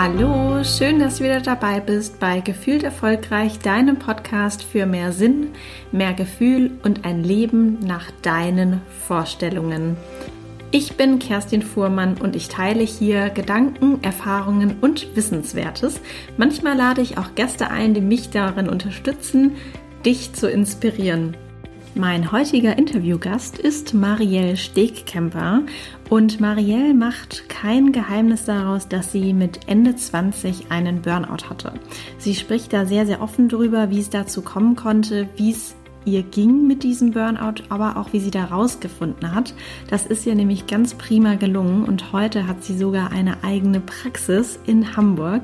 Hallo, schön, dass du wieder dabei bist bei Gefühlt Erfolgreich, deinem Podcast für mehr Sinn, mehr Gefühl und ein Leben nach deinen Vorstellungen. Ich bin Kerstin Fuhrmann und ich teile hier Gedanken, Erfahrungen und Wissenswertes. Manchmal lade ich auch Gäste ein, die mich darin unterstützen, dich zu inspirieren. Mein heutiger Interviewgast ist Marielle Stegkemper und Marielle macht kein Geheimnis daraus, dass sie mit Ende 20 einen Burnout hatte. Sie spricht da sehr, sehr offen drüber, wie es dazu kommen konnte, wie es ihr ging mit diesem Burnout, aber auch wie sie da rausgefunden hat. Das ist ihr nämlich ganz prima gelungen und heute hat sie sogar eine eigene Praxis in Hamburg.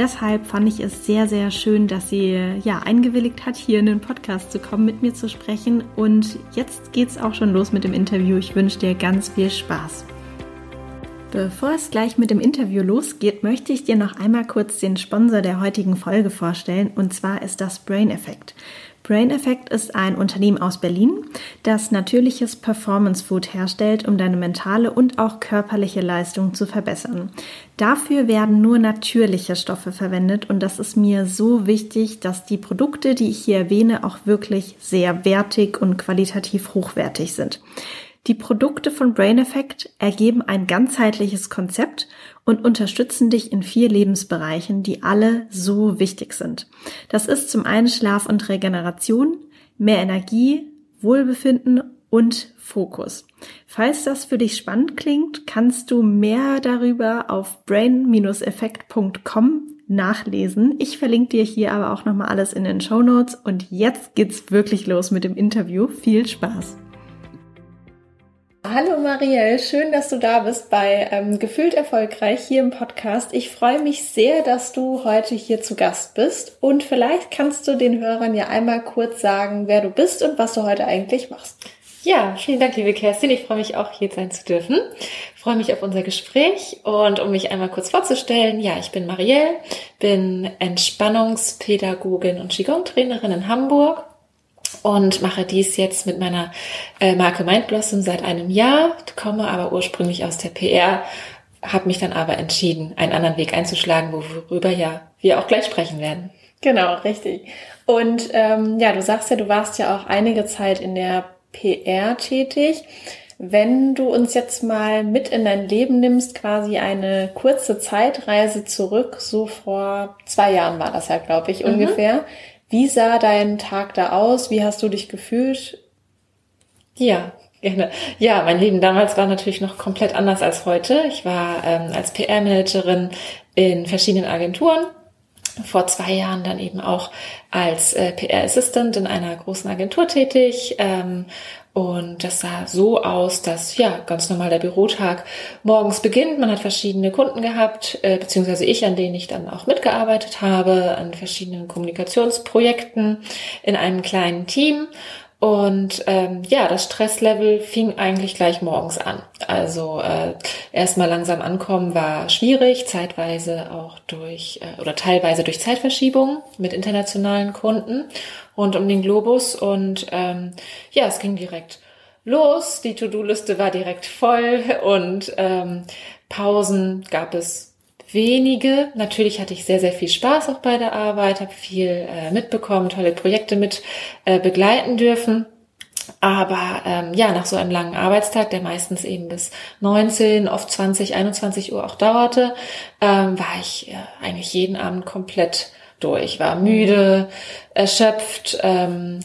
Deshalb fand ich es sehr, sehr schön, dass sie ja eingewilligt hat, hier in den Podcast zu kommen, mit mir zu sprechen. Und jetzt geht's auch schon los mit dem Interview. Ich wünsche dir ganz viel Spaß. Bevor es gleich mit dem Interview losgeht, möchte ich dir noch einmal kurz den Sponsor der heutigen Folge vorstellen. Und zwar ist das Brain Effect. Brain Effect ist ein Unternehmen aus Berlin, das natürliches Performance Food herstellt, um deine mentale und auch körperliche Leistung zu verbessern. Dafür werden nur natürliche Stoffe verwendet und das ist mir so wichtig, dass die Produkte, die ich hier erwähne, auch wirklich sehr wertig und qualitativ hochwertig sind. Die Produkte von Brain Effect ergeben ein ganzheitliches Konzept und unterstützen dich in vier Lebensbereichen, die alle so wichtig sind. Das ist zum einen Schlaf und Regeneration, mehr Energie, Wohlbefinden und Fokus. Falls das für dich spannend klingt, kannst du mehr darüber auf brain-effekt.com nachlesen. Ich verlinke dir hier aber auch nochmal alles in den Show Notes und jetzt geht's wirklich los mit dem Interview. Viel Spaß! Hallo Marielle, schön, dass du da bist bei ähm, Gefühlt Erfolgreich hier im Podcast. Ich freue mich sehr, dass du heute hier zu Gast bist und vielleicht kannst du den Hörern ja einmal kurz sagen, wer du bist und was du heute eigentlich machst. Ja, vielen Dank, liebe Kerstin. Ich freue mich auch, hier sein zu dürfen. Ich freue mich auf unser Gespräch und um mich einmal kurz vorzustellen, ja, ich bin Marielle, bin Entspannungspädagogin und Qigong-Trainerin in Hamburg und mache dies jetzt mit meiner äh, Marke Mindblossom seit einem Jahr, komme aber ursprünglich aus der PR, habe mich dann aber entschieden, einen anderen Weg einzuschlagen, worüber ja wir auch gleich sprechen werden. Genau, richtig. Und ähm, ja, du sagst ja, du warst ja auch einige Zeit in der PR tätig. Wenn du uns jetzt mal mit in dein Leben nimmst, quasi eine kurze Zeitreise zurück, so vor zwei Jahren war das ja, glaube ich, mhm. ungefähr. Wie sah dein Tag da aus? Wie hast du dich gefühlt? Ja, gerne. Ja, mein Leben damals war natürlich noch komplett anders als heute. Ich war ähm, als PR-Managerin in verschiedenen Agenturen. Vor zwei Jahren dann eben auch als äh, PR-Assistant in einer großen Agentur tätig ähm, und das sah so aus, dass ja ganz normal der Bürotag morgens beginnt. Man hat verschiedene Kunden gehabt, äh, beziehungsweise ich, an denen ich dann auch mitgearbeitet habe, an verschiedenen Kommunikationsprojekten in einem kleinen Team. Und ähm, ja, das Stresslevel fing eigentlich gleich morgens an. Also äh, erstmal langsam ankommen war schwierig, zeitweise auch durch äh, oder teilweise durch Zeitverschiebung mit internationalen Kunden rund um den Globus. Und ähm, ja, es ging direkt los. Die To-Do-Liste war direkt voll und ähm, Pausen gab es wenige. Natürlich hatte ich sehr, sehr viel Spaß auch bei der Arbeit, habe viel äh, mitbekommen, tolle Projekte mit äh, begleiten dürfen. Aber ähm, ja, nach so einem langen Arbeitstag, der meistens eben bis 19, oft 20, 21 Uhr auch dauerte, ähm, war ich äh, eigentlich jeden Abend komplett durch. War müde, erschöpft, ähm,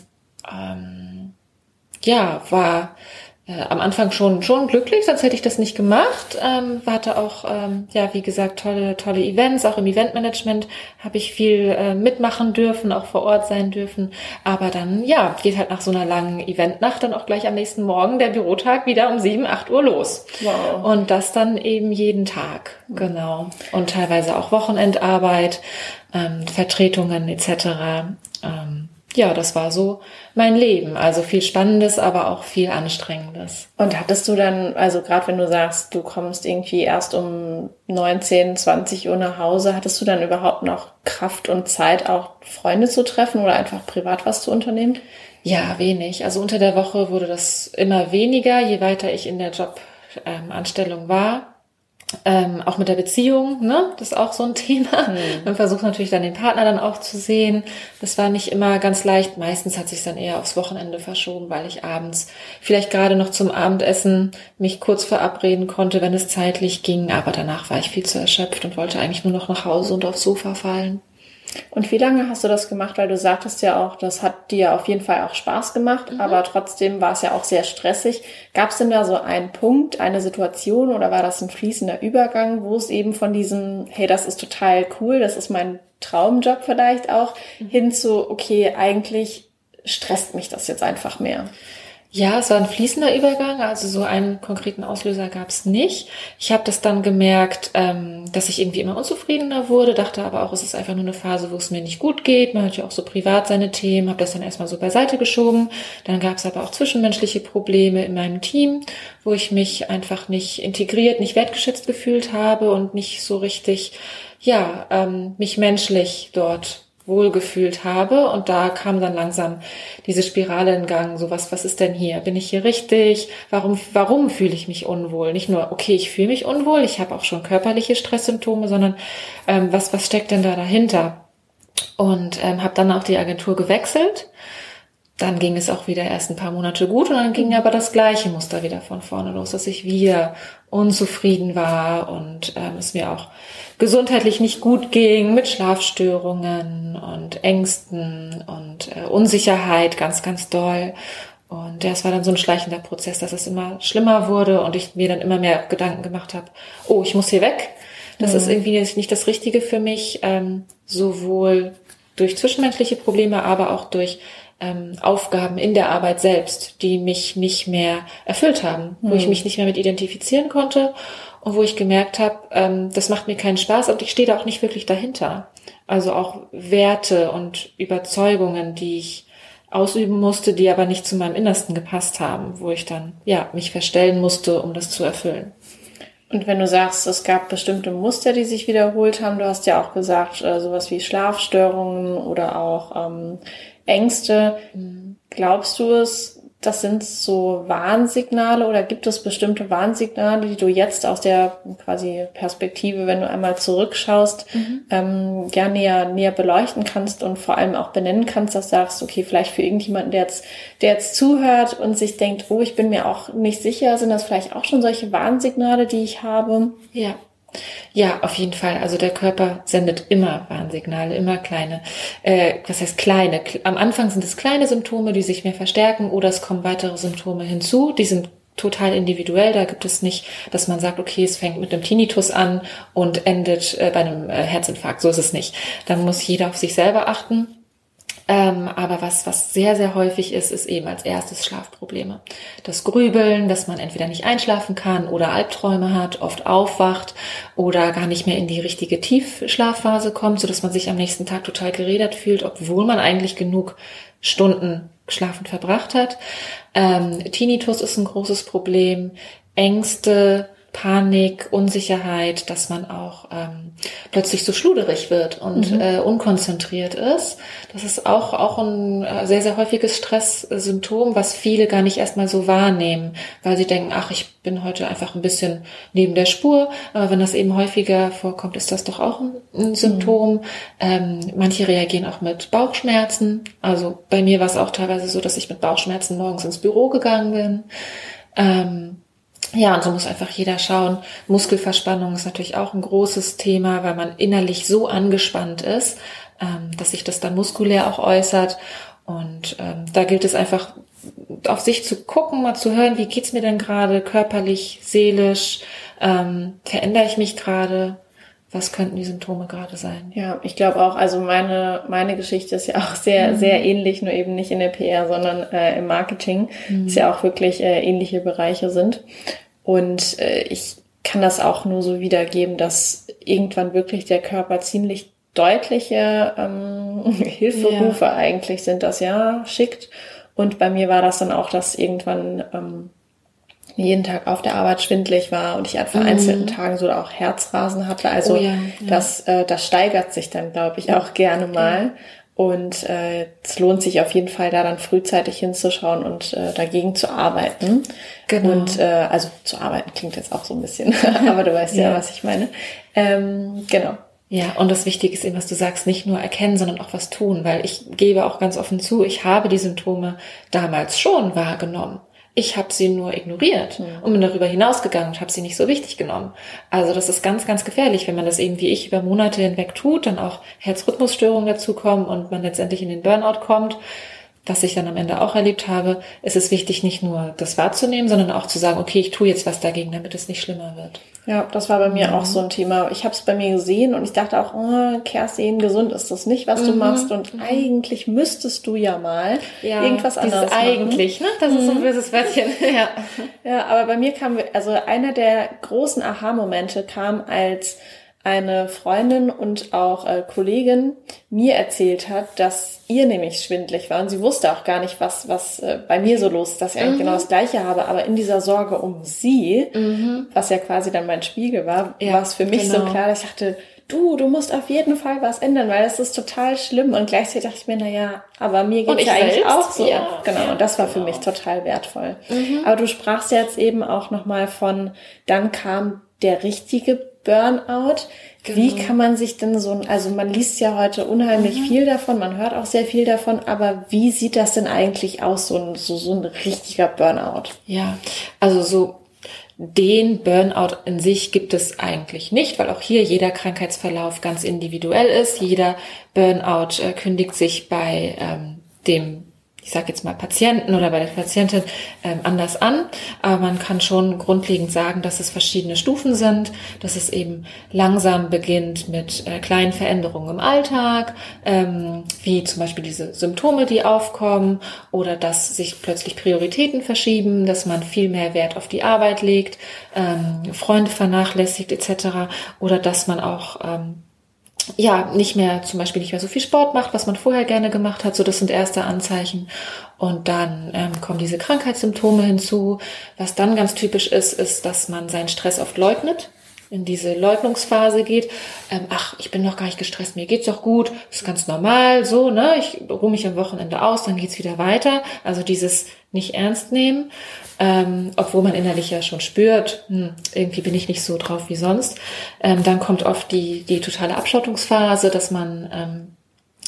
ähm, ja, war äh, am Anfang schon schon glücklich, sonst hätte ich das nicht gemacht. Ähm, hatte auch, ähm, ja, wie gesagt, tolle, tolle Events, auch im Eventmanagement habe ich viel äh, mitmachen dürfen, auch vor Ort sein dürfen. Aber dann, ja, geht halt nach so einer langen Eventnacht dann auch gleich am nächsten Morgen der Bürotag wieder um sieben, acht Uhr los. Wow. Und das dann eben jeden Tag, genau. Und teilweise auch Wochenendarbeit, ähm, Vertretungen etc. Ähm, ja, das war so mein Leben. Also viel Spannendes, aber auch viel Anstrengendes. Und hattest du dann, also gerade wenn du sagst, du kommst irgendwie erst um 19, 20 Uhr nach Hause, hattest du dann überhaupt noch Kraft und Zeit, auch Freunde zu treffen oder einfach privat was zu unternehmen? Ja, wenig. Also unter der Woche wurde das immer weniger, je weiter ich in der Jobanstellung ähm, war. Ähm, auch mit der Beziehung, ne? Das ist auch so ein Thema. Mhm. Man versucht natürlich dann den Partner dann auch zu sehen. Das war nicht immer ganz leicht. Meistens hat sich dann eher aufs Wochenende verschoben, weil ich abends vielleicht gerade noch zum Abendessen mich kurz verabreden konnte, wenn es zeitlich ging. Aber danach war ich viel zu erschöpft und wollte eigentlich nur noch nach Hause und aufs Sofa fallen. Und wie lange hast du das gemacht? Weil du sagtest ja auch, das hat dir auf jeden Fall auch Spaß gemacht, mhm. aber trotzdem war es ja auch sehr stressig. Gab es denn da so einen Punkt, eine Situation oder war das ein fließender Übergang, wo es eben von diesem, hey, das ist total cool, das ist mein Traumjob vielleicht auch, mhm. hin zu, okay, eigentlich stresst mich das jetzt einfach mehr? Ja, es war ein fließender Übergang, also so einen konkreten Auslöser gab es nicht. Ich habe das dann gemerkt, ähm, dass ich irgendwie immer unzufriedener wurde, dachte aber auch, es ist einfach nur eine Phase, wo es mir nicht gut geht. Man hat ja auch so privat seine Themen, habe das dann erstmal so beiseite geschoben. Dann gab es aber auch zwischenmenschliche Probleme in meinem Team, wo ich mich einfach nicht integriert, nicht wertgeschätzt gefühlt habe und nicht so richtig, ja, ähm, mich menschlich dort wohlgefühlt habe. Und da kam dann langsam diese Spirale in Gang. So was, was ist denn hier? Bin ich hier richtig? Warum, warum fühle ich mich unwohl? Nicht nur, okay, ich fühle mich unwohl, ich habe auch schon körperliche Stresssymptome, sondern ähm, was, was steckt denn da dahinter? Und ähm, habe dann auch die Agentur gewechselt. Dann ging es auch wieder erst ein paar Monate gut und dann ging aber das gleiche Muster wieder von vorne los, dass ich wieder unzufrieden war und ähm, es mir auch gesundheitlich nicht gut ging mit Schlafstörungen und Ängsten und äh, Unsicherheit ganz, ganz doll. Und das war dann so ein schleichender Prozess, dass es immer schlimmer wurde und ich mir dann immer mehr Gedanken gemacht habe, oh, ich muss hier weg. Das mhm. ist irgendwie nicht das Richtige für mich, ähm, sowohl durch zwischenmenschliche Probleme, aber auch durch ähm, Aufgaben in der Arbeit selbst, die mich nicht mehr erfüllt haben, mhm. wo ich mhm. mich nicht mehr mit identifizieren konnte und wo ich gemerkt habe, ähm, das macht mir keinen Spaß und ich stehe da auch nicht wirklich dahinter. Also auch Werte und Überzeugungen, die ich ausüben musste, die aber nicht zu meinem Innersten gepasst haben, wo ich dann ja mich verstellen musste, um das zu erfüllen. Und wenn du sagst, es gab bestimmte Muster, die sich wiederholt haben, du hast ja auch gesagt, äh, sowas wie Schlafstörungen oder auch ähm, Ängste. Mhm. Glaubst du es, das sind so Warnsignale oder gibt es bestimmte Warnsignale, die du jetzt aus der quasi Perspektive, wenn du einmal zurückschaust, mhm. ähm, gerne näher, näher beleuchten kannst und vor allem auch benennen kannst, dass du sagst, okay, vielleicht für irgendjemanden, der jetzt, der jetzt zuhört und sich denkt, oh, ich bin mir auch nicht sicher, sind das vielleicht auch schon solche Warnsignale, die ich habe? Ja. Ja, auf jeden Fall. Also der Körper sendet immer Warnsignale, immer kleine. Äh, was heißt kleine? Am Anfang sind es kleine Symptome, die sich mehr verstärken oder es kommen weitere Symptome hinzu. Die sind total individuell. Da gibt es nicht, dass man sagt, okay, es fängt mit einem Tinnitus an und endet äh, bei einem äh, Herzinfarkt. So ist es nicht. Dann muss jeder auf sich selber achten. Ähm, aber was, was sehr, sehr häufig ist, ist eben als erstes Schlafprobleme. Das Grübeln, dass man entweder nicht einschlafen kann oder Albträume hat, oft aufwacht oder gar nicht mehr in die richtige Tiefschlafphase kommt, so dass man sich am nächsten Tag total gerädert fühlt, obwohl man eigentlich genug Stunden schlafend verbracht hat. Ähm, Tinnitus ist ein großes Problem. Ängste, Panik, Unsicherheit, dass man auch ähm, plötzlich so schluderig wird und mhm. äh, unkonzentriert ist. Das ist auch, auch ein äh, sehr, sehr häufiges Stresssymptom, was viele gar nicht erstmal so wahrnehmen, weil sie denken, ach, ich bin heute einfach ein bisschen neben der Spur. Aber wenn das eben häufiger vorkommt, ist das doch auch ein, ein Symptom. Mhm. Ähm, manche reagieren auch mit Bauchschmerzen. Also bei mir war es auch teilweise so, dass ich mit Bauchschmerzen morgens ins Büro gegangen bin. Ähm, ja, und so muss einfach jeder schauen. Muskelverspannung ist natürlich auch ein großes Thema, weil man innerlich so angespannt ist, ähm, dass sich das dann muskulär auch äußert. Und ähm, da gilt es einfach auf sich zu gucken, mal zu hören, wie geht's mir denn gerade körperlich, seelisch, ähm, verändere ich mich gerade, was könnten die Symptome gerade sein? Ja, ich glaube auch, also meine, meine Geschichte ist ja auch sehr, mhm. sehr ähnlich, nur eben nicht in der PR, sondern äh, im Marketing, mhm. dass ja auch wirklich äh, ähnliche Bereiche sind. Und äh, ich kann das auch nur so wiedergeben, dass irgendwann wirklich der Körper ziemlich deutliche ähm, Hilferufe ja. eigentlich sind, das ja schickt. Und bei mir war das dann auch, dass irgendwann ähm, jeden Tag auf der Arbeit schwindlig war und ich an vereinzelten mhm. Tagen so auch Herzrasen hatte. Also oh ja, ja. das, äh, das steigert sich dann, glaube ich, auch gerne mal. Und äh, es lohnt sich auf jeden Fall, da dann frühzeitig hinzuschauen und äh, dagegen zu arbeiten. Genau. Und äh, also zu arbeiten klingt jetzt auch so ein bisschen, aber du weißt ja. ja, was ich meine. Ähm, genau. Ja, und das Wichtige ist eben, was du sagst, nicht nur erkennen, sondern auch was tun, weil ich gebe auch ganz offen zu, ich habe die Symptome damals schon wahrgenommen. Ich habe sie nur ignoriert mhm. und bin darüber hinausgegangen und habe sie nicht so wichtig genommen. Also das ist ganz, ganz gefährlich, wenn man das eben wie ich über Monate hinweg tut, dann auch Herzrhythmusstörungen dazukommen und man letztendlich in den Burnout kommt was ich dann am Ende auch erlebt habe, ist es wichtig, nicht nur das wahrzunehmen, sondern auch zu sagen, okay, ich tue jetzt was dagegen, damit es nicht schlimmer wird. Ja, das war bei mir mhm. auch so ein Thema. Ich habe es bei mir gesehen und ich dachte auch, oh, Kerstin, gesund ist das nicht, was mhm. du machst. Und mhm. eigentlich müsstest du ja mal ja, irgendwas anderes machen. Eigentlich, ne? Das ist so ein mhm. böses Wörtchen. ja. ja, aber bei mir kam, also einer der großen Aha-Momente kam, als eine Freundin und auch äh, Kollegin mir erzählt hat, dass ihr nämlich schwindlig war und sie wusste auch gar nicht, was was äh, bei mir so los ist, dass ich eigentlich genau mhm. das Gleiche habe, aber in dieser Sorge um sie, mhm. was ja quasi dann mein Spiegel war, ja, war es für mich genau. so klar, dass ich dachte, du, du musst auf jeden Fall was ändern, weil es ist total schlimm und gleichzeitig dachte ich mir, na ja, aber mir geht es ja eigentlich auch so. Ja, genau, und das war für genau. mich total wertvoll. Mhm. Aber du sprachst jetzt eben auch nochmal von, dann kam der richtige Burnout. Genau. Wie kann man sich denn so, also man liest ja heute unheimlich mhm. viel davon, man hört auch sehr viel davon, aber wie sieht das denn eigentlich aus, so ein, so, so ein richtiger Burnout? Ja, also so den Burnout in sich gibt es eigentlich nicht, weil auch hier jeder Krankheitsverlauf ganz individuell ist. Jeder Burnout äh, kündigt sich bei ähm, dem ich sage jetzt mal Patienten oder bei der Patientin ähm, anders an. Aber man kann schon grundlegend sagen, dass es verschiedene Stufen sind, dass es eben langsam beginnt mit äh, kleinen Veränderungen im Alltag, ähm, wie zum Beispiel diese Symptome, die aufkommen oder dass sich plötzlich Prioritäten verschieben, dass man viel mehr Wert auf die Arbeit legt, ähm, Freunde vernachlässigt etc. oder dass man auch ähm, ja, nicht mehr, zum Beispiel nicht mehr so viel Sport macht, was man vorher gerne gemacht hat. So, das sind erste Anzeichen. Und dann ähm, kommen diese Krankheitssymptome hinzu. Was dann ganz typisch ist, ist, dass man seinen Stress oft leugnet, in diese Leugnungsphase geht. Ähm, ach, ich bin noch gar nicht gestresst, mir geht's doch gut, ist ganz normal, so, ne? Ich ruhe mich am Wochenende aus, dann geht's wieder weiter. Also dieses nicht ernst nehmen ähm, obwohl man innerlich ja schon spürt, hm, irgendwie bin ich nicht so drauf wie sonst. Ähm, dann kommt oft die, die totale Abschottungsphase, dass man ähm,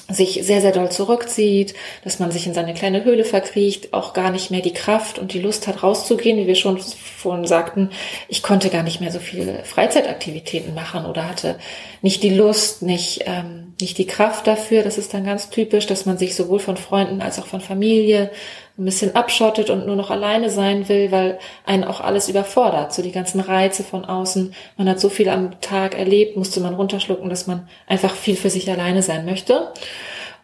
sich sehr, sehr doll zurückzieht, dass man sich in seine kleine Höhle verkriecht, auch gar nicht mehr die Kraft und die Lust hat, rauszugehen, wie wir schon vorhin sagten. Ich konnte gar nicht mehr so viele Freizeitaktivitäten machen oder hatte nicht die Lust, nicht, ähm, nicht die Kraft dafür. Das ist dann ganz typisch, dass man sich sowohl von Freunden als auch von Familie ein bisschen abschottet und nur noch alleine sein will, weil einen auch alles überfordert. So die ganzen Reize von außen. Man hat so viel am Tag erlebt, musste man runterschlucken, dass man einfach viel für sich alleine sein möchte.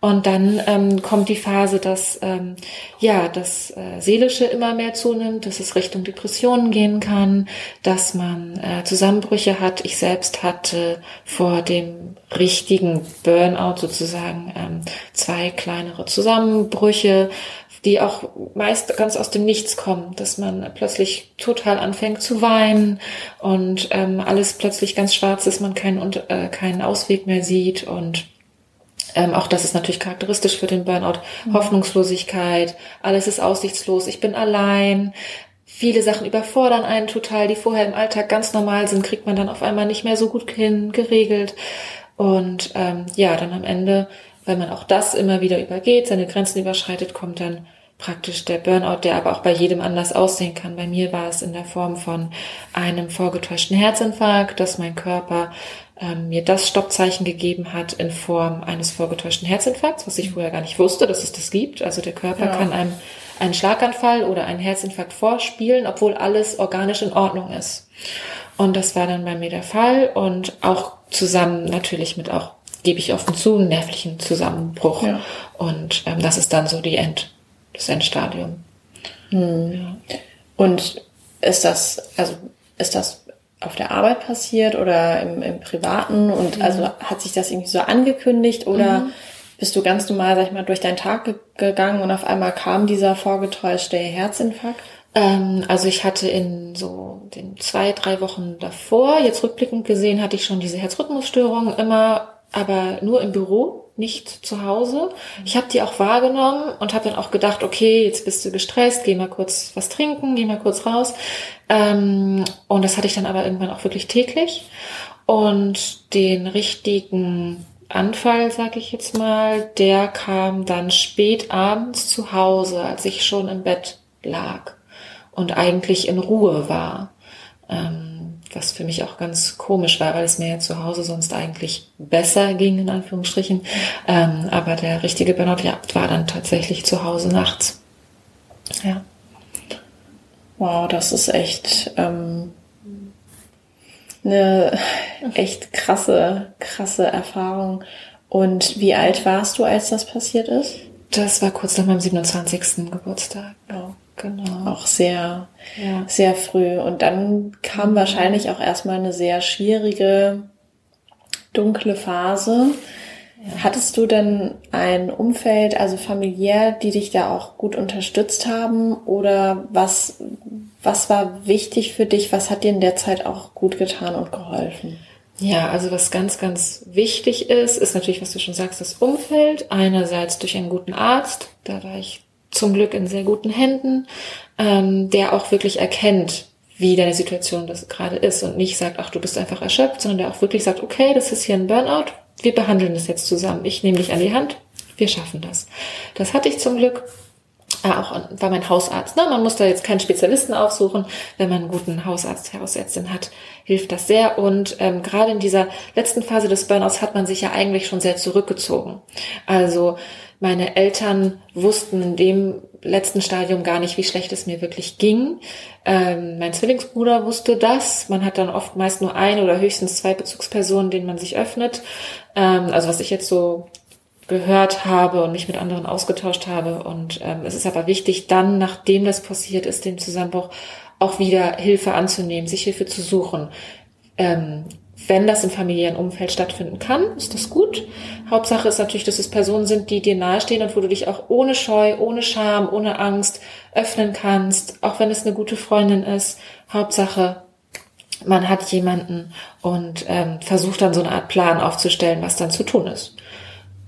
Und dann ähm, kommt die Phase, dass ähm, ja das äh, seelische immer mehr zunimmt, dass es Richtung Depressionen gehen kann, dass man äh, Zusammenbrüche hat. Ich selbst hatte vor dem richtigen Burnout sozusagen ähm, zwei kleinere Zusammenbrüche, die auch meist ganz aus dem Nichts kommen, dass man plötzlich total anfängt zu weinen und ähm, alles plötzlich ganz schwarz ist, man keinen, äh, keinen Ausweg mehr sieht und ähm, auch das ist natürlich charakteristisch für den Burnout. Mhm. Hoffnungslosigkeit, alles ist aussichtslos, ich bin allein. Viele Sachen überfordern einen total, die vorher im Alltag ganz normal sind, kriegt man dann auf einmal nicht mehr so gut hin, geregelt. Und ähm, ja, dann am Ende weil man auch das immer wieder übergeht, seine Grenzen überschreitet, kommt dann praktisch der Burnout, der aber auch bei jedem anders aussehen kann. Bei mir war es in der Form von einem vorgetäuschten Herzinfarkt, dass mein Körper mir das Stoppzeichen gegeben hat in Form eines vorgetäuschten Herzinfarkts, was ich vorher gar nicht wusste, dass es das gibt. Also der Körper ja. kann einem einen Schlaganfall oder einen Herzinfarkt vorspielen, obwohl alles organisch in Ordnung ist. Und das war dann bei mir der Fall und auch zusammen natürlich mit auch gebe ich offen zu, nervlichen Zusammenbruch. Ja. Und ähm, das ist dann so die End, das Endstadium. Hm. Ja. Und ist das, also ist das auf der Arbeit passiert oder im, im Privaten? Und mhm. also hat sich das irgendwie so angekündigt oder mhm. bist du ganz normal, sag ich mal, durch deinen Tag ge gegangen und auf einmal kam dieser vorgetäuschte Herzinfarkt? Ähm, also ich hatte in so den zwei, drei Wochen davor, jetzt rückblickend gesehen, hatte ich schon diese Herzrhythmusstörung immer aber nur im Büro. Nicht zu Hause. Ich habe die auch wahrgenommen und habe dann auch gedacht, okay, jetzt bist du gestresst, geh mal kurz was trinken, geh mal kurz raus. Ähm, und das hatte ich dann aber irgendwann auch wirklich täglich. Und den richtigen Anfall, sag ich jetzt mal, der kam dann spät abends zu Hause, als ich schon im Bett lag und eigentlich in Ruhe war. Ähm, was für mich auch ganz komisch war, weil es mir ja zu Hause sonst eigentlich besser ging, in Anführungsstrichen. Ähm, aber der richtige Burnout ja, war dann tatsächlich zu Hause nachts. Ja. Wow, das ist echt ähm, eine echt krasse, krasse Erfahrung. Und wie alt warst du, als das passiert ist? Das war kurz nach meinem 27. Geburtstag. Oh, genau. Auch sehr, ja. sehr früh. Und dann kam mhm. wahrscheinlich auch erstmal eine sehr schwierige, dunkle Phase. Ja. Hattest du denn ein Umfeld, also familiär, die dich da auch gut unterstützt haben? Oder was, was war wichtig für dich? Was hat dir in der Zeit auch gut getan und geholfen? Ja, also was ganz, ganz wichtig ist, ist natürlich, was du schon sagst, das Umfeld. Einerseits durch einen guten Arzt, da war ich zum Glück in sehr guten Händen, ähm, der auch wirklich erkennt, wie deine Situation das gerade ist und nicht sagt, ach, du bist einfach erschöpft, sondern der auch wirklich sagt, okay, das ist hier ein Burnout, wir behandeln das jetzt zusammen. Ich nehme dich an die Hand, wir schaffen das. Das hatte ich zum Glück. Ah, auch war mein Hausarzt. Ne? Man muss da jetzt keinen Spezialisten aufsuchen. Wenn man einen guten Hausarzt, Hausärztin hat, hilft das sehr. Und ähm, gerade in dieser letzten Phase des Burnouts hat man sich ja eigentlich schon sehr zurückgezogen. Also meine Eltern wussten in dem letzten Stadium gar nicht, wie schlecht es mir wirklich ging. Ähm, mein Zwillingsbruder wusste das. Man hat dann oft meist nur eine oder höchstens zwei Bezugspersonen, denen man sich öffnet. Ähm, also was ich jetzt so gehört habe und mich mit anderen ausgetauscht habe. Und ähm, es ist aber wichtig, dann, nachdem das passiert ist, den Zusammenbruch, auch wieder Hilfe anzunehmen, sich Hilfe zu suchen. Ähm, wenn das im familiären Umfeld stattfinden kann, ist das gut. Hauptsache ist natürlich, dass es Personen sind, die dir nahestehen und wo du dich auch ohne Scheu, ohne Scham, ohne Angst öffnen kannst, auch wenn es eine gute Freundin ist. Hauptsache, man hat jemanden und ähm, versucht dann so eine Art Plan aufzustellen, was dann zu tun ist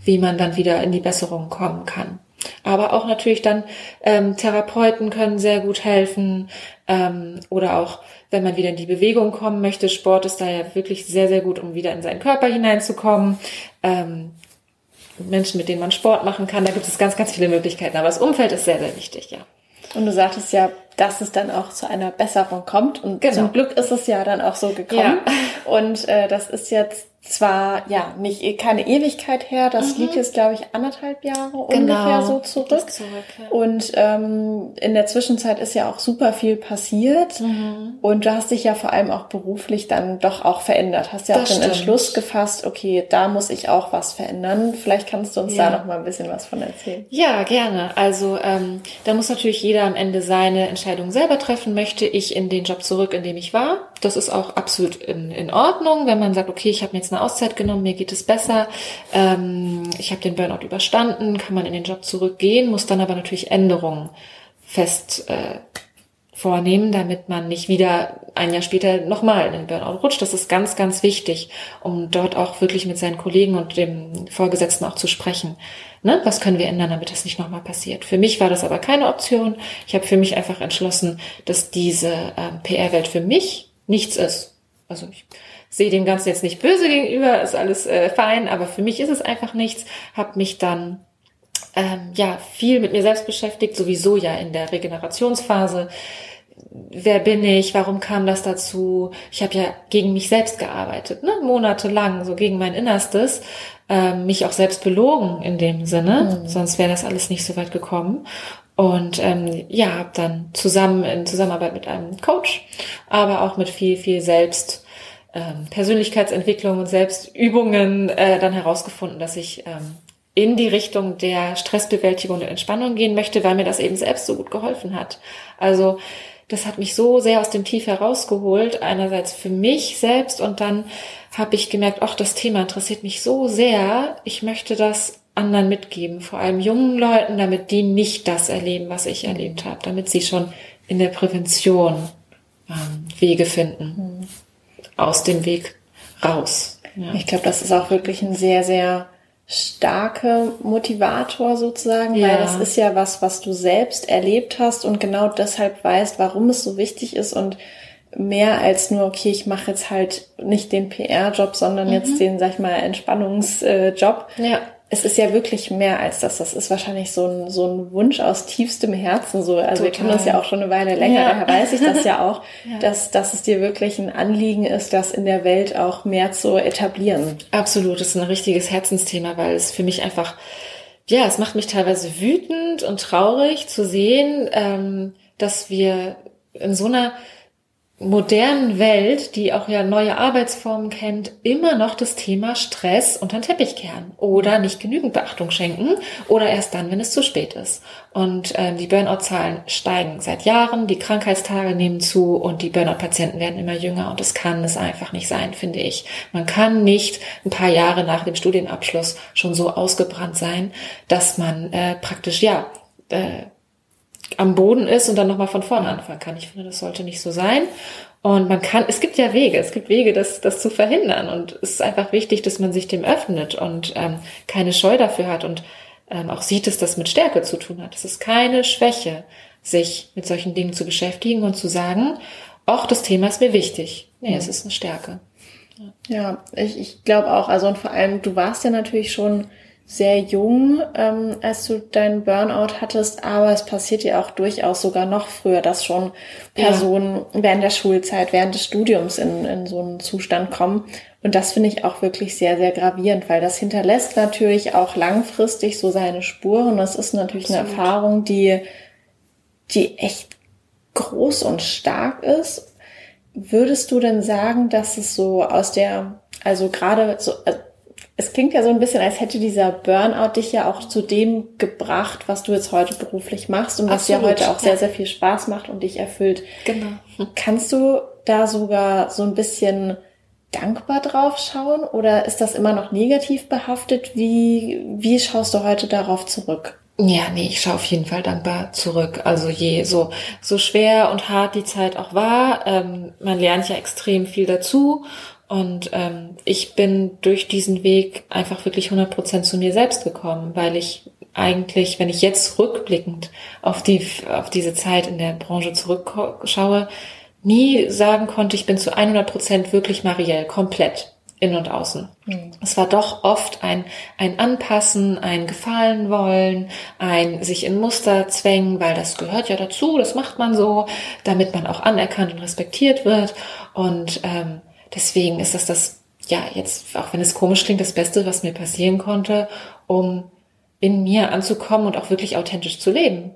wie man dann wieder in die Besserung kommen kann. Aber auch natürlich dann ähm, Therapeuten können sehr gut helfen ähm, oder auch wenn man wieder in die Bewegung kommen möchte. Sport ist da ja wirklich sehr, sehr gut, um wieder in seinen Körper hineinzukommen. Ähm, Menschen, mit denen man Sport machen kann, da gibt es ganz, ganz viele Möglichkeiten. Aber das Umfeld ist sehr, sehr wichtig, ja. Und du sagtest ja, dass es dann auch zu einer Besserung kommt. Und genau. zum Glück ist es ja dann auch so gekommen. Ja. Und äh, das ist jetzt zwar ja nicht e, keine Ewigkeit her, das mhm. liegt jetzt glaube ich anderthalb Jahre genau. ungefähr so zurück. zurück ja. Und ähm, in der Zwischenzeit ist ja auch super viel passiert mhm. und du hast dich ja vor allem auch beruflich dann doch auch verändert. Hast ja das auch den stimmt. Entschluss gefasst, okay, da muss ich auch was verändern. Vielleicht kannst du uns ja. da noch mal ein bisschen was von erzählen. Ja, gerne. Also ähm, da muss natürlich jeder am Ende seine Entscheidung selber treffen. Möchte ich in den Job zurück, in dem ich war? Das ist auch absolut in, in Ordnung, wenn man sagt, okay, ich habe mir jetzt eine Auszeit genommen, mir geht es besser, ähm, ich habe den Burnout überstanden, kann man in den Job zurückgehen, muss dann aber natürlich Änderungen fest äh, vornehmen, damit man nicht wieder ein Jahr später nochmal in den Burnout rutscht. Das ist ganz, ganz wichtig, um dort auch wirklich mit seinen Kollegen und dem Vorgesetzten auch zu sprechen. Ne? Was können wir ändern, damit das nicht nochmal passiert? Für mich war das aber keine Option. Ich habe für mich einfach entschlossen, dass diese äh, PR-Welt für mich nichts ist. Also ich sehe dem Ganzen jetzt nicht böse gegenüber, ist alles äh, fein, aber für mich ist es einfach nichts. Habe mich dann ähm, ja viel mit mir selbst beschäftigt, sowieso ja in der Regenerationsphase. Wer bin ich? Warum kam das dazu? Ich habe ja gegen mich selbst gearbeitet, ne? monatelang, so gegen mein Innerstes, ähm, mich auch selbst belogen in dem Sinne, mhm. sonst wäre das alles nicht so weit gekommen. Und ähm, ja, habe dann zusammen in Zusammenarbeit mit einem Coach, aber auch mit viel, viel Selbst ähm, Persönlichkeitsentwicklung und Selbstübungen äh, dann herausgefunden, dass ich ähm, in die Richtung der Stressbewältigung und Entspannung gehen möchte, weil mir das eben selbst so gut geholfen hat. Also das hat mich so sehr aus dem Tief herausgeholt, einerseits für mich selbst und dann habe ich gemerkt, ach, das Thema interessiert mich so sehr, ich möchte das anderen mitgeben, vor allem jungen Leuten, damit die nicht das erleben, was ich erlebt habe, damit sie schon in der Prävention ähm, Wege finden. Mhm aus dem Weg raus. Ja. Ich glaube, das ist auch wirklich ein sehr, sehr starke Motivator sozusagen, ja. weil das ist ja was, was du selbst erlebt hast und genau deshalb weißt, warum es so wichtig ist und mehr als nur, okay, ich mache jetzt halt nicht den PR-Job, sondern mhm. jetzt den, sag ich mal, Entspannungsjob. Ja es ist ja wirklich mehr als das. Das ist wahrscheinlich so ein, so ein Wunsch aus tiefstem Herzen. So, also Total. wir kennen uns ja auch schon eine Weile länger, ja. daher weiß ich das ja auch, ja. dass, dass es dir wirklich ein Anliegen ist, das in der Welt auch mehr zu etablieren. Absolut, das ist ein richtiges Herzensthema, weil es für mich einfach, ja, es macht mich teilweise wütend und traurig zu sehen, ähm, dass wir in so einer modernen Welt, die auch ja neue Arbeitsformen kennt, immer noch das Thema Stress unter den Teppich kehren oder nicht genügend Beachtung schenken oder erst dann, wenn es zu spät ist. Und äh, die Burnout-Zahlen steigen seit Jahren, die Krankheitstage nehmen zu und die Burnout-Patienten werden immer jünger und das kann es einfach nicht sein, finde ich. Man kann nicht ein paar Jahre nach dem Studienabschluss schon so ausgebrannt sein, dass man äh, praktisch ja äh, am Boden ist und dann nochmal von vorne anfangen kann. Ich finde, das sollte nicht so sein. Und man kann, es gibt ja Wege, es gibt Wege, das, das zu verhindern. Und es ist einfach wichtig, dass man sich dem öffnet und ähm, keine Scheu dafür hat und ähm, auch sieht, dass das mit Stärke zu tun hat. Es ist keine Schwäche, sich mit solchen Dingen zu beschäftigen und zu sagen, auch das Thema ist mir wichtig. Nee, mhm. es ist eine Stärke. Ja, ja ich, ich glaube auch, also und vor allem, du warst ja natürlich schon sehr jung, ähm, als du deinen Burnout hattest, aber es passiert ja auch durchaus sogar noch früher, dass schon Personen ja. während der Schulzeit, während des Studiums in, in so einen Zustand kommen. Und das finde ich auch wirklich sehr, sehr gravierend, weil das hinterlässt natürlich auch langfristig so seine Spuren. Das ist natürlich Absolut. eine Erfahrung, die, die echt groß und stark ist. Würdest du denn sagen, dass es so aus der, also gerade so, also es klingt ja so ein bisschen, als hätte dieser Burnout dich ja auch zu dem gebracht, was du jetzt heute beruflich machst und was Absolut, dir heute auch sehr, sehr viel Spaß macht und dich erfüllt. Genau. Kannst du da sogar so ein bisschen dankbar drauf schauen oder ist das immer noch negativ behaftet? Wie, wie schaust du heute darauf zurück? Ja, nee, ich schaue auf jeden Fall dankbar zurück. Also je so so schwer und hart die Zeit auch war, ähm, man lernt ja extrem viel dazu und ähm, ich bin durch diesen Weg einfach wirklich 100% zu mir selbst gekommen, weil ich eigentlich, wenn ich jetzt rückblickend auf, die, auf diese Zeit in der Branche zurückschaue, nie sagen konnte, ich bin zu 100% wirklich Marielle, komplett innen und außen. Mhm. Es war doch oft ein, ein Anpassen, ein Gefallen wollen, ein sich in Muster zwängen, weil das gehört ja dazu, das macht man so, damit man auch anerkannt und respektiert wird. Und ähm, Deswegen ist das das, ja, jetzt, auch wenn es komisch klingt, das Beste, was mir passieren konnte, um in mir anzukommen und auch wirklich authentisch zu leben.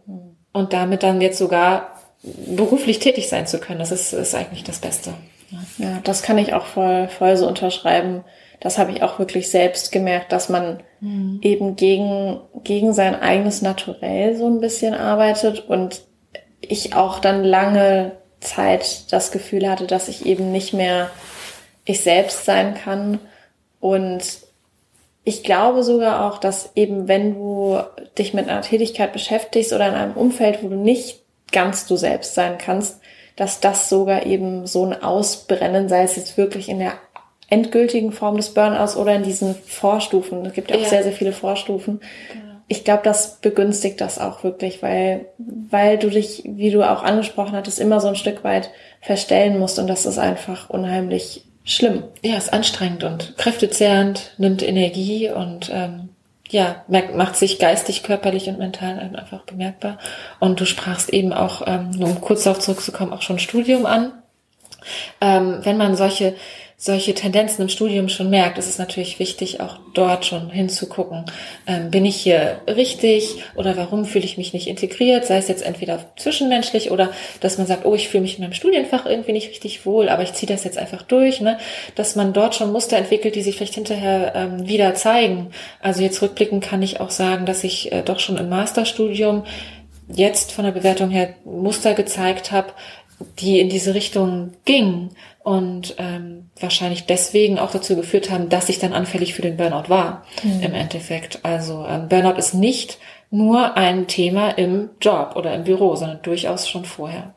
Und damit dann jetzt sogar beruflich tätig sein zu können. Das ist, ist eigentlich das Beste. Ja. das kann ich auch voll, voll so unterschreiben. Das habe ich auch wirklich selbst gemerkt, dass man mhm. eben gegen, gegen sein eigenes Naturell so ein bisschen arbeitet und ich auch dann lange Zeit das Gefühl hatte, dass ich eben nicht mehr ich selbst sein kann. Und ich glaube sogar auch, dass eben wenn du dich mit einer Tätigkeit beschäftigst oder in einem Umfeld, wo du nicht ganz du selbst sein kannst, dass das sogar eben so ein Ausbrennen, sei es jetzt wirklich in der endgültigen Form des Burnouts oder in diesen Vorstufen. Es gibt ja auch ja. sehr, sehr viele Vorstufen. Genau. Ich glaube, das begünstigt das auch wirklich, weil, weil du dich, wie du auch angesprochen hattest, immer so ein Stück weit verstellen musst und das ist einfach unheimlich schlimm. Ja, ist anstrengend und kräftezehrend, nimmt Energie und ähm, ja, macht sich geistig, körperlich und mental einfach bemerkbar. Und du sprachst eben auch, ähm, nur um kurz darauf zurückzukommen, auch schon Studium an. Ähm, wenn man solche solche Tendenzen im Studium schon merkt, ist es natürlich wichtig, auch dort schon hinzugucken. Ähm, bin ich hier richtig oder warum fühle ich mich nicht integriert? Sei es jetzt entweder zwischenmenschlich oder dass man sagt, oh, ich fühle mich in meinem Studienfach irgendwie nicht richtig wohl, aber ich ziehe das jetzt einfach durch. Ne? Dass man dort schon Muster entwickelt, die sich vielleicht hinterher ähm, wieder zeigen. Also jetzt rückblickend kann ich auch sagen, dass ich äh, doch schon im Masterstudium jetzt von der Bewertung her Muster gezeigt habe, die in diese Richtung gingen und ähm, wahrscheinlich deswegen auch dazu geführt haben, dass ich dann anfällig für den Burnout war mhm. im Endeffekt. Also ähm, Burnout ist nicht nur ein Thema im Job oder im Büro, sondern durchaus schon vorher.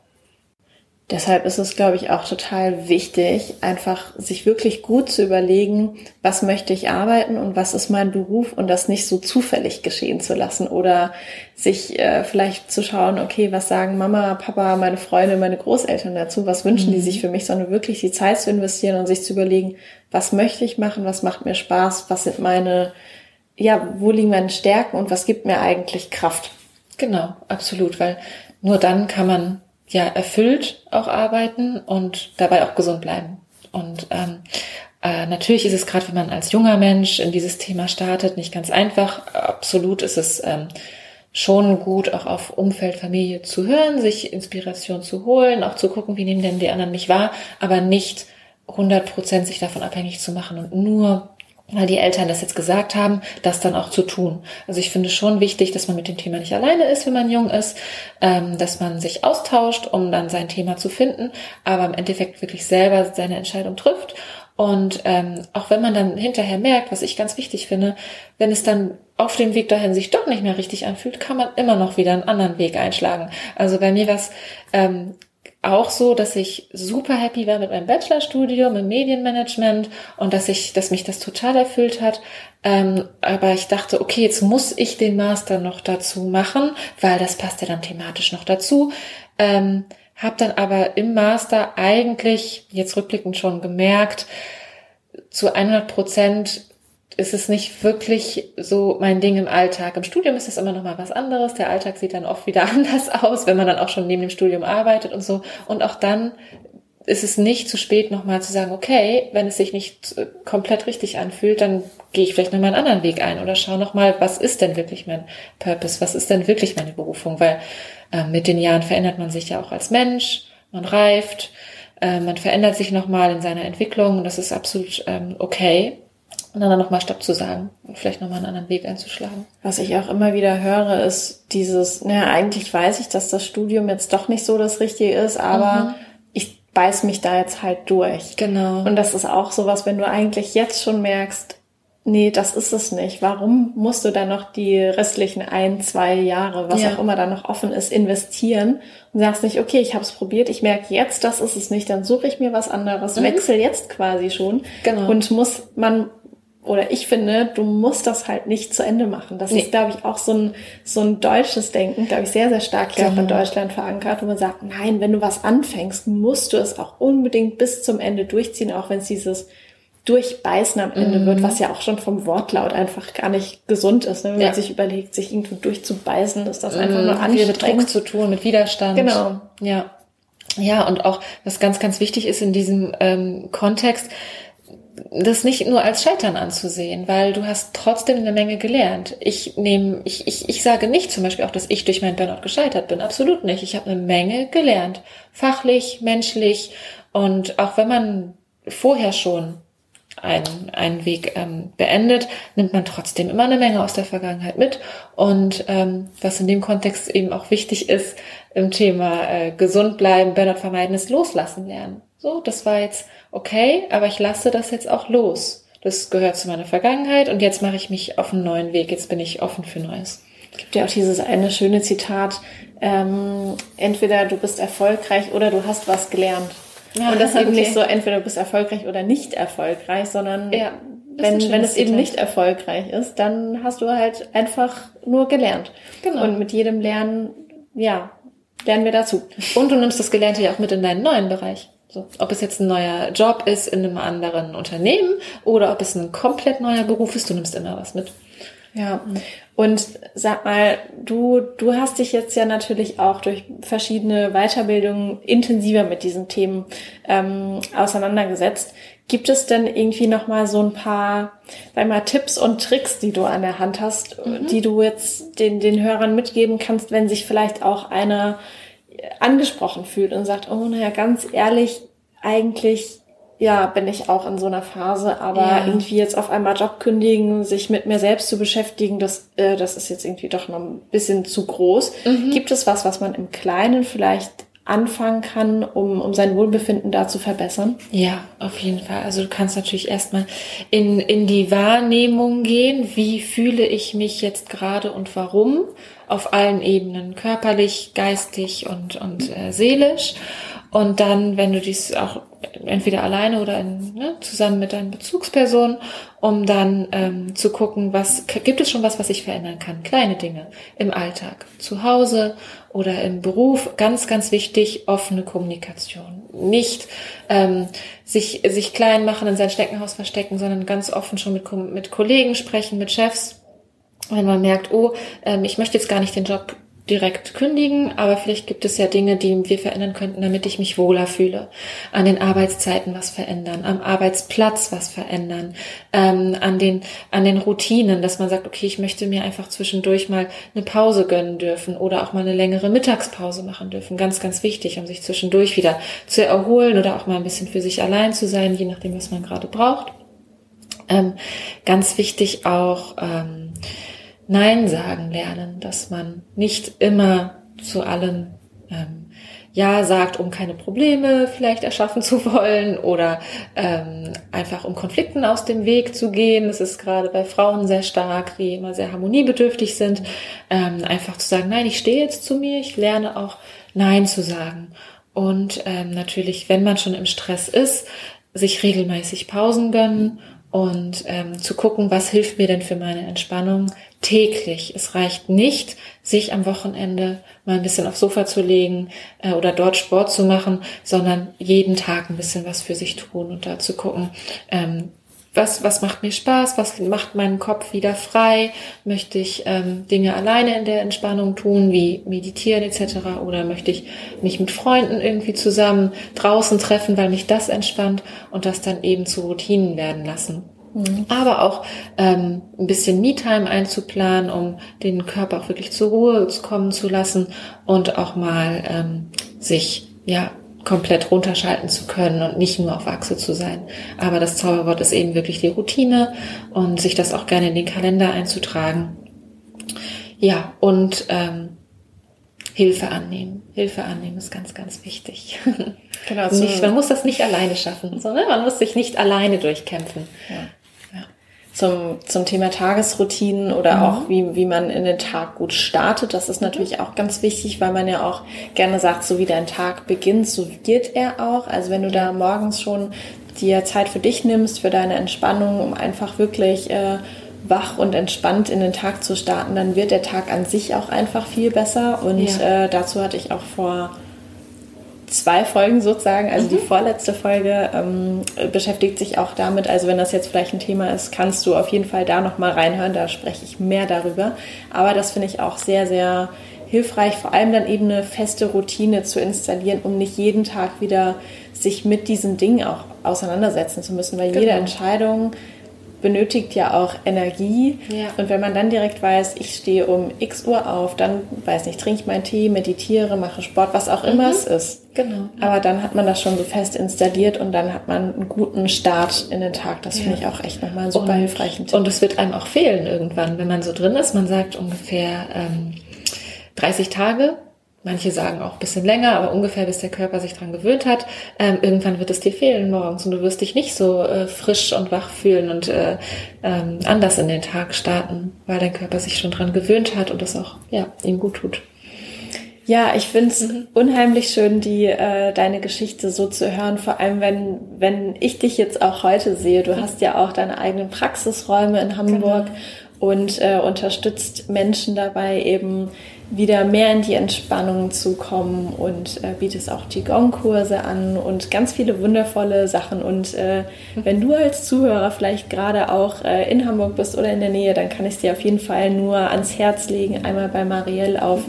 Deshalb ist es, glaube ich, auch total wichtig, einfach sich wirklich gut zu überlegen, was möchte ich arbeiten und was ist mein Beruf und das nicht so zufällig geschehen zu lassen oder sich äh, vielleicht zu schauen, okay, was sagen Mama, Papa, meine Freunde, meine Großeltern dazu, was wünschen mhm. die sich für mich, sondern wirklich die Zeit zu investieren und sich zu überlegen, was möchte ich machen, was macht mir Spaß, was sind meine, ja, wo liegen meine Stärken und was gibt mir eigentlich Kraft. Genau, absolut, weil nur dann kann man ja erfüllt auch arbeiten und dabei auch gesund bleiben. Und ähm, äh, natürlich ist es gerade, wenn man als junger Mensch in dieses Thema startet, nicht ganz einfach. Absolut ist es ähm, schon gut, auch auf Umfeld, Familie zu hören, sich Inspiration zu holen, auch zu gucken, wie nehmen denn die anderen mich wahr, aber nicht 100 Prozent sich davon abhängig zu machen und nur weil die Eltern das jetzt gesagt haben, das dann auch zu tun. Also ich finde schon wichtig, dass man mit dem Thema nicht alleine ist, wenn man jung ist, ähm, dass man sich austauscht, um dann sein Thema zu finden, aber im Endeffekt wirklich selber seine Entscheidung trifft. Und ähm, auch wenn man dann hinterher merkt, was ich ganz wichtig finde, wenn es dann auf dem Weg dahin sich doch nicht mehr richtig anfühlt, kann man immer noch wieder einen anderen Weg einschlagen. Also bei mir war es ähm, auch so, dass ich super happy war mit meinem Bachelorstudium im Medienmanagement und dass ich, dass mich das total erfüllt hat. Ähm, aber ich dachte, okay, jetzt muss ich den Master noch dazu machen, weil das passt ja dann thematisch noch dazu. Ähm, hab dann aber im Master eigentlich jetzt rückblickend schon gemerkt, zu 100 Prozent ist es nicht wirklich so mein Ding im Alltag. Im Studium ist es immer noch mal was anderes. Der Alltag sieht dann oft wieder anders aus, wenn man dann auch schon neben dem Studium arbeitet und so. Und auch dann ist es nicht zu spät, nochmal zu sagen, okay, wenn es sich nicht äh, komplett richtig anfühlt, dann gehe ich vielleicht nochmal einen anderen Weg ein oder schaue nochmal, was ist denn wirklich mein Purpose? Was ist denn wirklich meine Berufung? Weil äh, mit den Jahren verändert man sich ja auch als Mensch, man reift, äh, man verändert sich nochmal in seiner Entwicklung und das ist absolut ähm, okay und dann nochmal Stopp zu sagen und vielleicht nochmal einen anderen Weg einzuschlagen. Was ich auch immer wieder höre, ist dieses, naja, eigentlich weiß ich, dass das Studium jetzt doch nicht so das Richtige ist, aber mhm. ich beiß mich da jetzt halt durch. Genau. Und das ist auch sowas, wenn du eigentlich jetzt schon merkst, nee, das ist es nicht. Warum musst du dann noch die restlichen ein, zwei Jahre, was ja. auch immer da noch offen ist, investieren und sagst nicht, okay, ich habe es probiert, ich merke jetzt, das ist es nicht, dann suche ich mir was anderes, mhm. wechsel jetzt quasi schon genau. und muss man oder ich finde, du musst das halt nicht zu Ende machen. Das nee. ist, glaube ich, auch so ein, so ein deutsches Denken, glaube ich, sehr, sehr stark hier genau. auch in Deutschland verankert, wo man sagt, nein, wenn du was anfängst, musst du es auch unbedingt bis zum Ende durchziehen, auch wenn es dieses Durchbeißen am Ende mhm. wird, was ja auch schon vom Wortlaut einfach gar nicht gesund ist. Ne? Wenn ja. man sich überlegt, sich irgendwo durchzubeißen, ist das einfach mhm. nur anstrengend. Mit Druck zu tun, mit Widerstand. Genau. Ja. Ja, und auch, was ganz, ganz wichtig ist in diesem ähm, Kontext, das nicht nur als Scheitern anzusehen, weil du hast trotzdem eine Menge gelernt. Ich nehme, ich, ich, ich sage nicht zum Beispiel auch, dass ich durch meinen Burnout gescheitert bin. Absolut nicht. Ich habe eine Menge gelernt. Fachlich, menschlich und auch wenn man vorher schon einen, einen Weg ähm, beendet, nimmt man trotzdem immer eine Menge aus der Vergangenheit mit. Und ähm, was in dem Kontext eben auch wichtig ist im Thema äh, gesund bleiben, Burnout vermeiden, ist loslassen lernen. So, das war jetzt okay, aber ich lasse das jetzt auch los. Das gehört zu meiner Vergangenheit und jetzt mache ich mich auf einen neuen Weg. Jetzt bin ich offen für Neues. Es gibt ja auch dieses eine schöne Zitat, ähm, entweder du bist erfolgreich oder du hast was gelernt. Ja, und das ist okay. eben nicht so, entweder du bist erfolgreich oder nicht erfolgreich, sondern ja, wenn, wenn es eben nicht erfolgreich ist, dann hast du halt einfach nur gelernt. Genau. Und mit jedem Lernen, ja, lernen wir dazu. Und du nimmst das Gelernte ja auch mit in deinen neuen Bereich. So, ob es jetzt ein neuer Job ist in einem anderen Unternehmen oder ob es ein komplett neuer Beruf ist, du nimmst immer was mit. Ja. Und sag mal, du, du hast dich jetzt ja natürlich auch durch verschiedene Weiterbildungen intensiver mit diesen Themen ähm, auseinandergesetzt. Gibt es denn irgendwie noch mal so ein paar, sag mal, Tipps und Tricks, die du an der Hand hast, mhm. die du jetzt den, den Hörern mitgeben kannst, wenn sich vielleicht auch einer angesprochen fühlt und sagt, oh, naja, ganz ehrlich, eigentlich, ja, bin ich auch in so einer Phase, aber ja. irgendwie jetzt auf einmal Job kündigen, sich mit mir selbst zu beschäftigen, das, äh, das ist jetzt irgendwie doch noch ein bisschen zu groß. Mhm. Gibt es was, was man im Kleinen vielleicht anfangen kann, um, um sein Wohlbefinden da zu verbessern? Ja, auf jeden Fall. Also du kannst natürlich erstmal in, in die Wahrnehmung gehen, wie fühle ich mich jetzt gerade und warum auf allen Ebenen, körperlich, geistig und, und äh, seelisch. Und dann, wenn du dies auch entweder alleine oder in, ne, zusammen mit deinen Bezugspersonen, um dann ähm, zu gucken, was gibt es schon was, was ich verändern kann. Kleine Dinge im Alltag, zu Hause oder im Beruf. Ganz, ganz wichtig, offene Kommunikation. Nicht ähm, sich, sich klein machen, in sein Steckenhaus verstecken, sondern ganz offen schon mit, mit Kollegen sprechen, mit Chefs. Wenn man merkt, oh, ähm, ich möchte jetzt gar nicht den Job direkt kündigen, aber vielleicht gibt es ja Dinge, die wir verändern könnten, damit ich mich wohler fühle. An den Arbeitszeiten was verändern, am Arbeitsplatz was verändern, ähm, an den an den Routinen, dass man sagt, okay, ich möchte mir einfach zwischendurch mal eine Pause gönnen dürfen oder auch mal eine längere Mittagspause machen dürfen. Ganz, ganz wichtig, um sich zwischendurch wieder zu erholen oder auch mal ein bisschen für sich allein zu sein, je nachdem, was man gerade braucht. Ähm, ganz wichtig auch ähm, Nein sagen lernen, dass man nicht immer zu allem ähm, Ja sagt, um keine Probleme vielleicht erschaffen zu wollen oder ähm, einfach um Konflikten aus dem Weg zu gehen. Das ist gerade bei Frauen sehr stark, die immer sehr harmoniebedürftig sind. Ähm, einfach zu sagen, nein, ich stehe jetzt zu mir, ich lerne auch Nein zu sagen. Und ähm, natürlich, wenn man schon im Stress ist, sich regelmäßig Pausen gönnen und ähm, zu gucken, was hilft mir denn für meine Entspannung täglich. Es reicht nicht, sich am Wochenende mal ein bisschen aufs Sofa zu legen äh, oder dort Sport zu machen, sondern jeden Tag ein bisschen was für sich tun und da zu gucken, ähm, was, was macht mir Spaß, was macht meinen Kopf wieder frei, möchte ich ähm, Dinge alleine in der Entspannung tun, wie meditieren etc. oder möchte ich mich mit Freunden irgendwie zusammen draußen treffen, weil mich das entspannt und das dann eben zu Routinen werden lassen. Mhm. Aber auch ähm, ein bisschen Me-Time einzuplanen, um den Körper auch wirklich zur Ruhe kommen zu lassen und auch mal ähm, sich ja komplett runterschalten zu können und nicht nur auf Achse zu sein. Aber das Zauberwort ist eben wirklich die Routine und sich das auch gerne in den Kalender einzutragen. Ja, und ähm, Hilfe annehmen. Hilfe annehmen ist ganz, ganz wichtig. Genau, so nicht, man muss das nicht alleine schaffen, sondern man muss sich nicht alleine durchkämpfen. Ja zum, zum Thema Tagesroutinen oder mhm. auch wie, wie man in den Tag gut startet. Das ist mhm. natürlich auch ganz wichtig, weil man ja auch gerne sagt, so wie dein Tag beginnt, so wird er auch. Also wenn du da morgens schon dir Zeit für dich nimmst, für deine Entspannung, um einfach wirklich äh, wach und entspannt in den Tag zu starten, dann wird der Tag an sich auch einfach viel besser. Und ja. äh, dazu hatte ich auch vor zwei Folgen sozusagen. Also mhm. die vorletzte Folge ähm, beschäftigt sich auch damit. Also wenn das jetzt vielleicht ein Thema ist, kannst du auf jeden Fall da noch mal reinhören. Da spreche ich mehr darüber. Aber das finde ich auch sehr, sehr hilfreich, vor allem dann eben eine feste Routine zu installieren, um nicht jeden Tag wieder sich mit diesen Dingen auch auseinandersetzen zu müssen, weil genau. jede Entscheidung benötigt ja auch Energie. Ja. Und wenn man dann direkt weiß, ich stehe um x Uhr auf, dann, weiß nicht, trinke ich meinen Tee, meditiere, mache Sport, was auch immer mhm. es ist. Genau. Aber dann hat man das schon so fest installiert und dann hat man einen guten Start in den Tag. Das ja. finde ich auch echt nochmal super und, hilfreich. Und es wird einem auch fehlen irgendwann, wenn man so drin ist. Man sagt ungefähr ähm, 30 Tage Manche sagen auch ein bisschen länger, aber ungefähr bis der Körper sich dran gewöhnt hat. Ähm, irgendwann wird es dir fehlen morgens und du wirst dich nicht so äh, frisch und wach fühlen und äh, ähm, anders in den Tag starten, weil dein Körper sich schon dran gewöhnt hat und es auch ja, ihm gut tut. Ja, ich finde es mhm. unheimlich schön, die äh, deine Geschichte so zu hören. Vor allem, wenn wenn ich dich jetzt auch heute sehe. Du mhm. hast ja auch deine eigenen Praxisräume in Hamburg genau. und äh, unterstützt Menschen dabei eben wieder mehr in die Entspannung zu kommen und äh, bietest auch Qigong-Kurse an und ganz viele wundervolle Sachen. Und äh, wenn du als Zuhörer vielleicht gerade auch äh, in Hamburg bist oder in der Nähe, dann kann ich dir auf jeden Fall nur ans Herz legen, einmal bei Marielle auf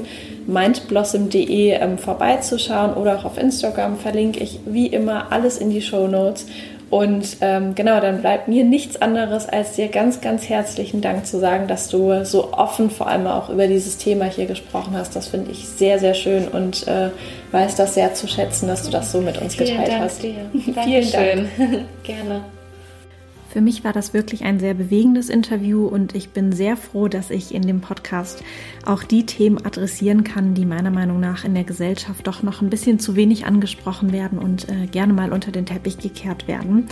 mindblossom.de ähm, vorbeizuschauen oder auch auf Instagram verlinke ich wie immer alles in die Show Notes. Und ähm, genau, dann bleibt mir nichts anderes, als dir ganz, ganz herzlichen Dank zu sagen, dass du so offen vor allem auch über dieses Thema hier gesprochen hast. Das finde ich sehr, sehr schön und äh, weiß das sehr zu schätzen, dass du das so mit uns geteilt Vielen Dank hast. Dir. Vielen Dank. Gerne. Für mich war das wirklich ein sehr bewegendes Interview und ich bin sehr froh, dass ich in dem Podcast auch die Themen adressieren kann, die meiner Meinung nach in der Gesellschaft doch noch ein bisschen zu wenig angesprochen werden und äh, gerne mal unter den Teppich gekehrt werden.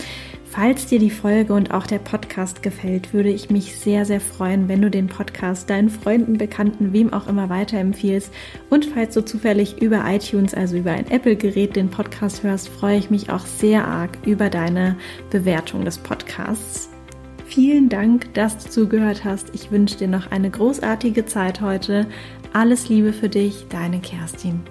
Falls dir die Folge und auch der Podcast gefällt, würde ich mich sehr, sehr freuen, wenn du den Podcast deinen Freunden, Bekannten, wem auch immer weiterempfiehlst. Und falls du zufällig über iTunes, also über ein Apple-Gerät, den Podcast hörst, freue ich mich auch sehr arg über deine Bewertung des Podcasts. Vielen Dank, dass du zugehört hast. Ich wünsche dir noch eine großartige Zeit heute. Alles Liebe für dich, deine Kerstin.